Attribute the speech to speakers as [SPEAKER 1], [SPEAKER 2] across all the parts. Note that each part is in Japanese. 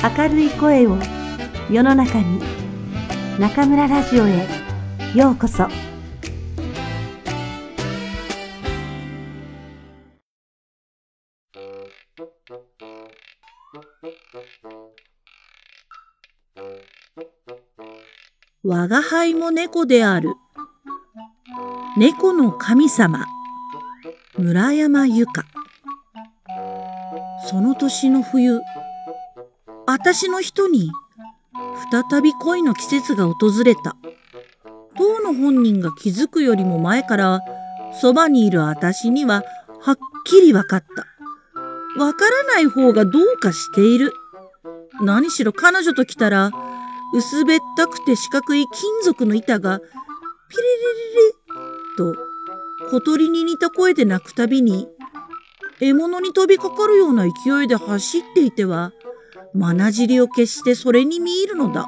[SPEAKER 1] 明るい声を世の中に中村ラジオへようこそ。
[SPEAKER 2] 我が輩も猫である。猫の神様。村山由佳。その年の冬私の人に再び恋の季節が訪れた。当の本人が気づくよりも前からそばにいる私にははっきり分かった。わからない方がどうかしている。何しろ彼女と来たら薄べったくて四角い金属の板がピリリリリと小鳥に似た声で鳴くたびに獲物に飛びかかるような勢いで走っていてはまなじりを消してそれに見入るのだ。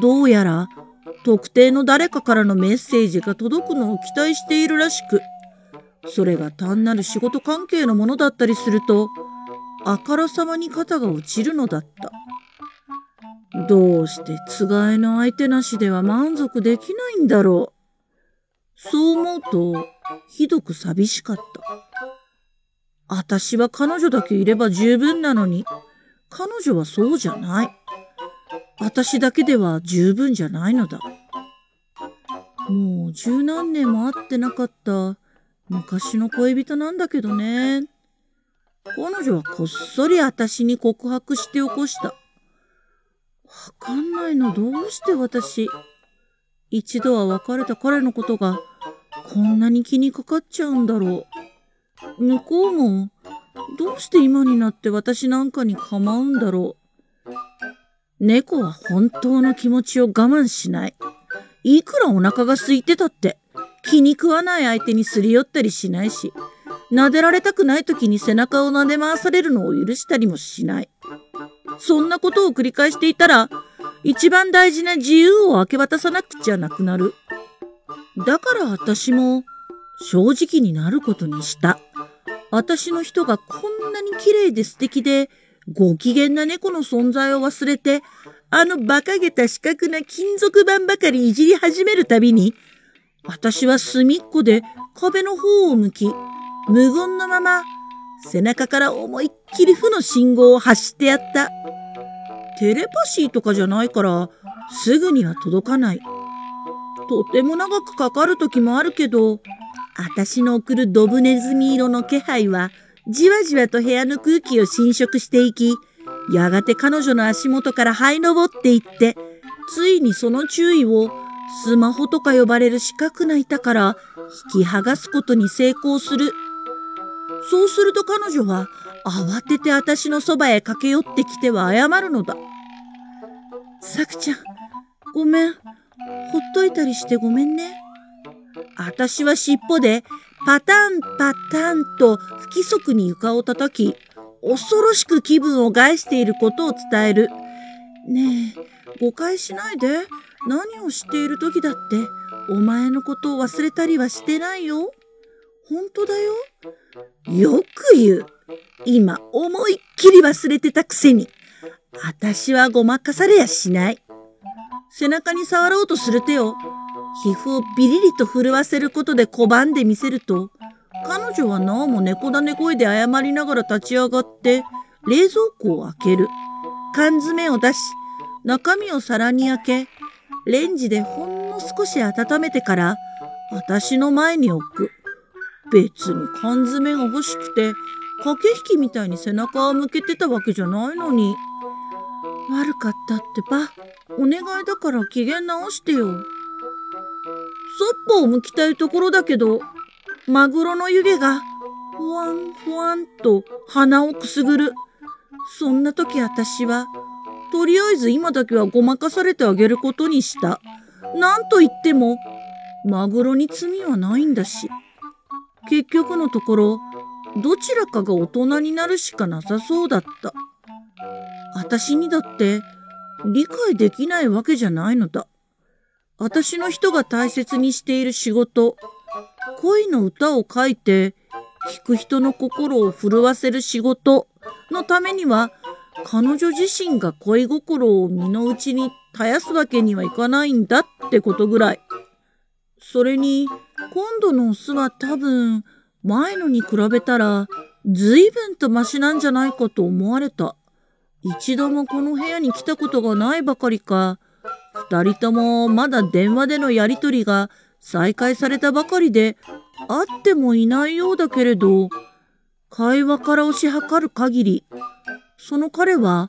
[SPEAKER 2] どうやら特定の誰かからのメッセージが届くのを期待しているらしく、それが単なる仕事関係のものだったりすると、あからさまに肩が落ちるのだった。どうしてつがいの相手なしでは満足できないんだろう。そう思うと、ひどく寂しかった。私は彼女だけいれば十分なのに、彼女はそうじゃない。私だけでは十分じゃないのだ。もう十何年も会ってなかった昔の恋人なんだけどね。彼女はこっそり私に告白して起こした。わかんないのどうして私、一度は別れた彼のことがこんなに気にかかっちゃうんだろう。向こうもどうして今になって私なんかに構うんだろう。猫は本当の気持ちを我慢しない。いくらお腹が空いてたって、気に食わない相手にすり寄ったりしないし、撫でられたくない時に背中を撫で回されるのを許したりもしない。そんなことを繰り返していたら、一番大事な自由を明け渡さなくちゃなくなる。だから私も正直になることにした。私の人がこんなに綺麗で素敵で、ご機嫌な猫の存在を忘れて、あの馬鹿げた四角な金属板ばかりいじり始めるたびに、私は隅っこで壁の方を向き、無言のまま背中から思いっきり負の信号を発してやった。テレパシーとかじゃないから、すぐには届かない。とても長くかかる時もあるけど、私の送るドブネズミ色の気配は、じわじわと部屋の空気を侵食していき、やがて彼女の足元から這い登っていって、ついにその注意をスマホとか呼ばれる四角な板から引き剥がすことに成功する。そうすると彼女は慌てて私のそばへ駆け寄ってきては謝るのだ。さくちゃん、ごめん。ほっといたりしてごめんね。私は尻尾でパタンパタンと不規則に床を叩き、恐ろしく気分を害していることを伝える。ねえ、誤解しないで。何をしている時だって、お前のことを忘れたりはしてないよ。本当だよ。よく言う。今、思いっきり忘れてたくせに。私はごまかされやしない。背中に触ろうとする手を皮膚をビリリと震わせることで拒んでみせると、彼女はなおも猫だね声で謝りながら立ち上がって、冷蔵庫を開ける。缶詰を出し、中身を皿に開け、レンジでほんの少し温めてから、私の前に置く。別に缶詰が欲しくて、駆け引きみたいに背中を向けてたわけじゃないのに。悪かったってば、お願いだから機嫌直してよ。そっぽを向きたいところだけど、マグロの湯気が、ふわんふわんと鼻をくすぐる。そんな時私は、とりあえず今だけはごまかされてあげることにした。なんと言っても、マグロに罪はないんだし。結局のところ、どちらかが大人になるしかなさそうだった。私にだって理解できないわけじゃないのだ。私の人が大切にしている仕事、恋の歌を書いて、聴く人の心を震わせる仕事のためには、彼女自身が恋心を身の内に絶やすわけにはいかないんだってことぐらい。それに、今度のオスは多分、前のに比べたら、随分とマシなんじゃないかと思われた。一度もこの部屋に来たことがないばかりか、二人ともまだ電話でのやりとりが再開されたばかりで、会ってもいないようだけれど、会話から推し量る限り、その彼は、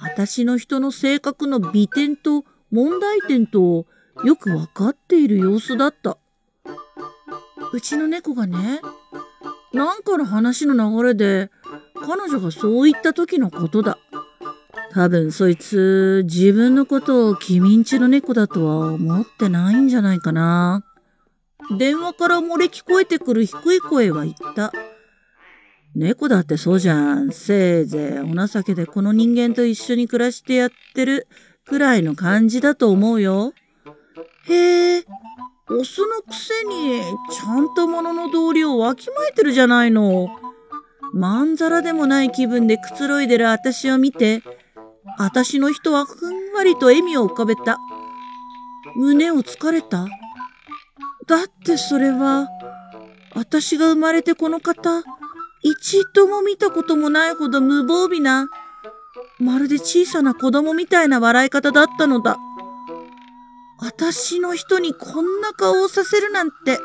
[SPEAKER 2] 私の人の性格の美点と問題点とよくわかっている様子だった。うちの猫がね、なんかの話の流れで、彼女がそう言った時のことだ。多分そいつ、自分のことを君んちの猫だとは思ってないんじゃないかな。電話から漏れ聞こえてくる低い声は言った。猫だってそうじゃん。せいぜいお情けでこの人間と一緒に暮らしてやってるくらいの感じだと思うよ。へえ、オスのくせにちゃんと物の道理をわきまえてるじゃないの。まんざらでもない気分でくつろいでる私を見て、私の人はふんわりと笑みを浮かべた。胸をつかれただってそれは、私が生まれてこの方、一度も見たこともないほど無防備な、まるで小さな子供みたいな笑い方だったのだ。私の人にこんな顔をさせるなんて。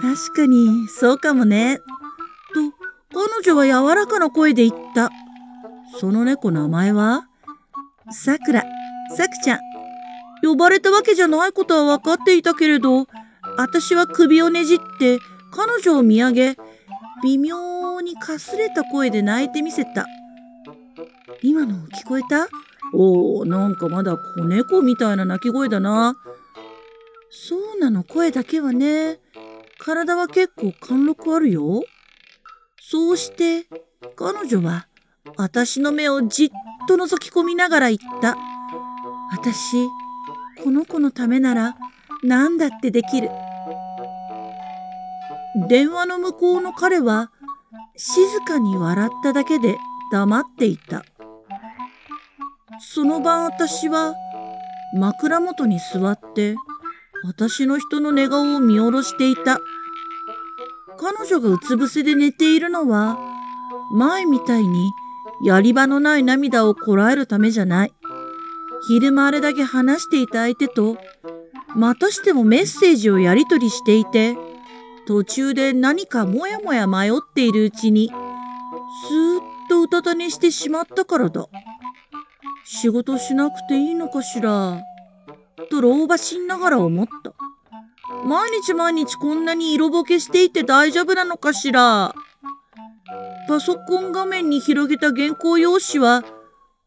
[SPEAKER 2] 確かに、そうかもね。と、彼女は柔らかな声で言った。その猫名前は？さくら、さくちゃん。呼ばれたわけじゃないことは分かっていたけれど、私は首をねじって彼女を見上げ、微妙にかすれた声で泣いてみせた。今の聞こえた？おお、なんかまだ子猫みたいな鳴き声だな。そうなの、声だけはね。体は結構貫禄あるよ。そうして、彼女は私の目をじっと覗き込みながら言った。私、この子のためなら何だってできる。電話の向こうの彼は静かに笑っただけで黙っていた。その晩私は枕元に座って私の人の寝顔を見下ろしていた。彼女がうつ伏せで寝ているのは前みたいにやり場のない涙をこらえるためじゃない。昼間あれだけ話していた相手とまたしてもメッセージをやり取りしていて途中で何かもやもや迷っているうちに、スーッとうたた寝してしまったからだ。仕事しなくていいのかしら。と老婆しんながら思った。毎日毎日こんなに色ぼけしていて大丈夫なのかしら。パソコン画面に広げた原稿用紙は、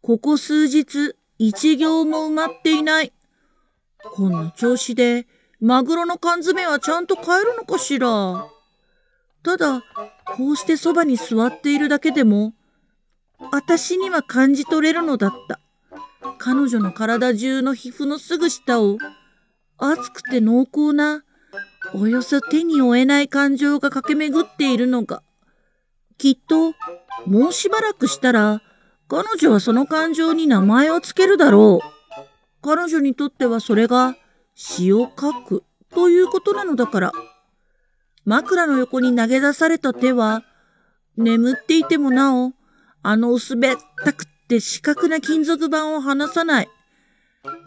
[SPEAKER 2] ここ数日一行も埋まっていない。こんな調子でマグロの缶詰はちゃんと買えるのかしらただ、こうしてそばに座っているだけでも、私には感じ取れるのだった。彼女の体中の皮膚のすぐ下を、熱くて濃厚な、およそ手に負えない感情が駆け巡っているのが、きっと、もうしばらくしたら、彼女はその感情に名前をつけるだろう。彼女にとってはそれが、詩を書くということなのだから。枕の横に投げ出された手は、眠っていてもなお、あの薄べったくって四角な金属板を離さない。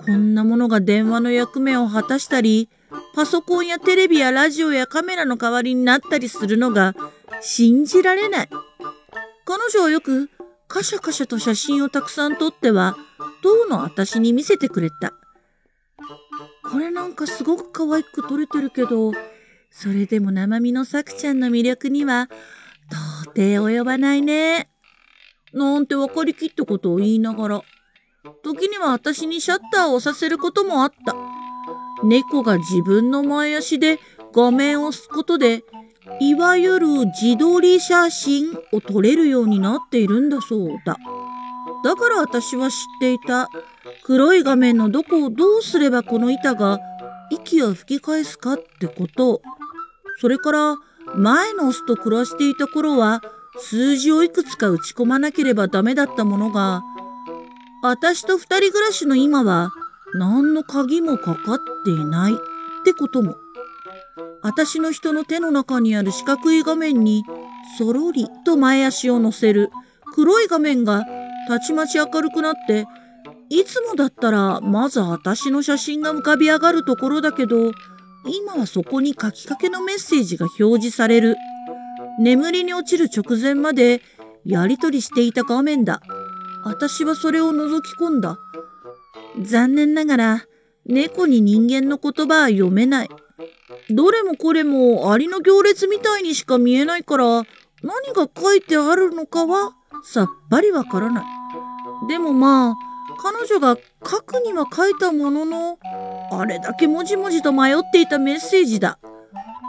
[SPEAKER 2] こんなものが電話の役目を果たしたり、パソコンやテレビやラジオやカメラの代わりになったりするのが信じられない。彼女はよくカシャカシャと写真をたくさん撮っては、当の私に見せてくれた。これなんかすごく可愛く撮れてるけど、それでも生身のさくちゃんの魅力には、到底及ばないね。なんて分かりきったことを言いながら、時には私にシャッターをさせることもあった。猫が自分の前足で画面を押すことで、いわゆる自撮り写真を撮れるようになっているんだそうだ。だから私は知っていた。黒い画面のどこをどうすればこの板が息を吹き返すかってこと。それから前のオスと暮らしていた頃は数字をいくつか打ち込まなければダメだったものが、私と二人暮らしの今は何の鍵もかかっていないってことも。私の人の手の中にある四角い画面に、そろりと前足を乗せる黒い画面がたちまち明るくなって、いつもだったらまず私の写真が浮かび上がるところだけど、今はそこに書きかけのメッセージが表示される。眠りに落ちる直前までやりとりしていた画面だ。私はそれを覗き込んだ。残念ながら、猫に人間の言葉は読めない。どれもこれもアリの行列みたいにしか見えないから、何が書いてあるのかはさっぱりわからない。でもまあ、彼女が書くには書いたものの、あれだけもじもじと迷っていたメッセージだ。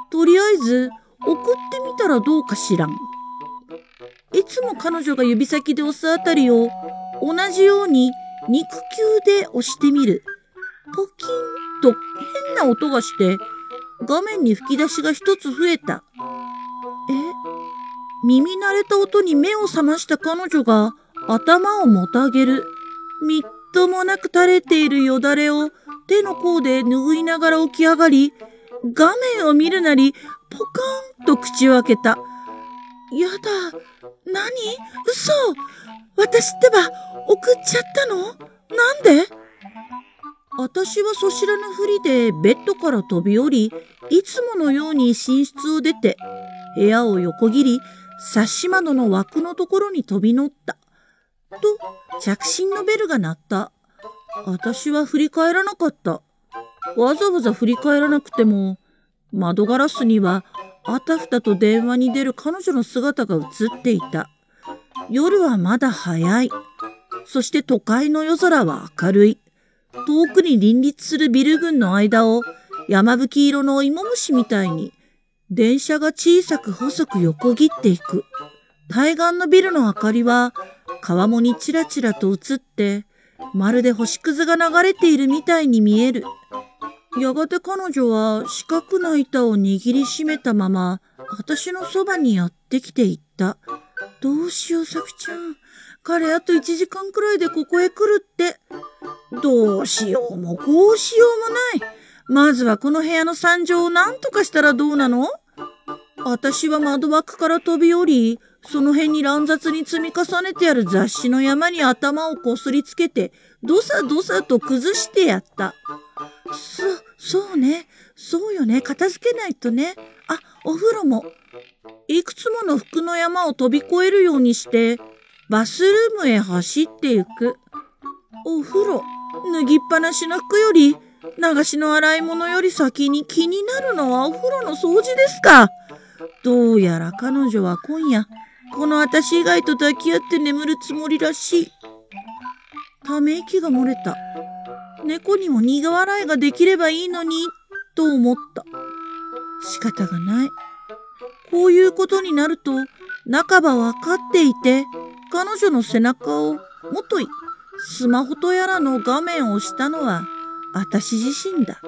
[SPEAKER 2] とりあえず、送ってみたらどうかしらん。いつも彼女が指先で押すあたりを、同じように肉球で押してみる。ポキンと変な音がして、画面に吹き出しが一つ増えた。え？耳慣れた音に目を覚ました彼女が頭をもたげる。みっともなく垂れているよだれを手の甲で拭いながら起き上がり、画面を見るなり、ポカーンと口を開けた。やだ。何？嘘私ってば、送っちゃったの？なんで？私はそしらぬふりでベッドから飛び降り、いつものように寝室を出て、部屋を横切り、サッシ窓の枠のところに飛び乗った。と、着信のベルが鳴った。私は振り返らなかった。わざわざ振り返らなくても、窓ガラスにはあたふたと電話に出る彼女の姿が映っていた。夜はまだ早い。そして都会の夜空は明るい。遠くに林立するビル群の間を山吹色の芋虫みたいに電車が小さく細く横切っていく。対岸のビルの明かりは川面にちらちらと映ってまるで星屑が流れているみたいに見える。やがて彼女は四角な板を握りしめたまま私のそばにやってきていった。どうしよう、さくちゃん。彼あと1時間くらいでここへ来るって。どうしようもこうしようもない。まずはこの部屋の惨状を何とかしたらどうなの？私は窓枠から飛び降り、その辺に乱雑に積み重ねてある雑誌の山に頭をこすりつけて、どさどさと崩してやった。そ、そうね。そうよね。片付けないとね。あ、お風呂も。いくつもの服の山を飛び越えるようにして、バスルームへ走ってゆく。お風呂、脱ぎっぱなしの服より、流しの洗い物より先に気になるのはお風呂の掃除ですか。どうやら彼女は今夜、この私以外と抱き合って眠るつもりらしい。ため息が漏れた。猫にも苦笑いができればいいのに、と思った。仕方がない。こういうことになると、半ば分かっていて、彼女の背中をもとい、スマホとやらの画面を押したのは、私自身だ。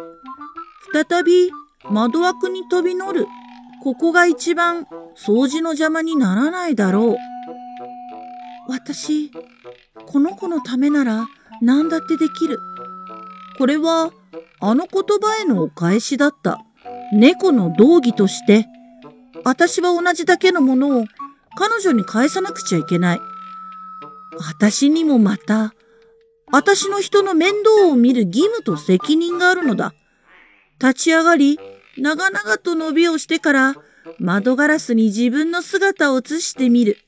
[SPEAKER 2] 再び窓枠に飛び乗る。ここが一番掃除の邪魔にならないだろう。私、この子のためなら何だってできる。これはあの言葉へのお返しだった。猫の道義として、私は同じだけのものを彼女に返さなくちゃいけない。私にもまた、私の人の面倒を見る義務と責任があるのだ。立ち上がり、長々と伸びをしてから、窓ガラスに自分の姿を映してみる。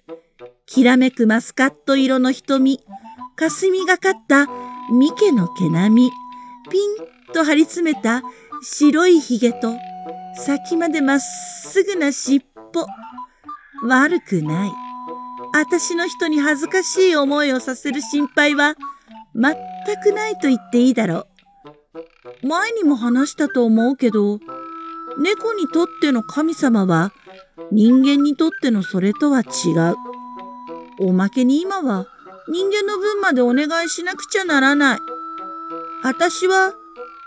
[SPEAKER 2] きらめくマスカット色の瞳、霞がかったミケの毛並み、ピンと張り詰めた白いひげと、先までまっすぐな尻尾。悪くない。私の人に恥ずかしい思いをさせる心配は全くないと言っていいだろう。前にも話したと思うけど、猫にとっての神様は人間にとってのそれとは違う。おまけに今は人間の分までお願いしなくちゃならない。私は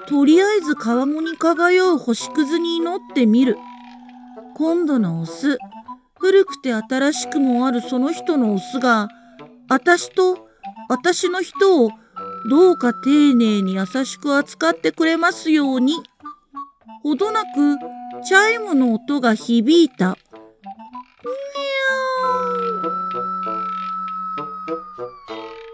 [SPEAKER 2] とりあえず川面に輝う星屑に祈ってみる。今度のオス、古くて新しくもあるその人のオスが、私と私の人をどうか丁寧に優しく扱ってくれますように。ほどなくチャイムの音が響いた。にゃー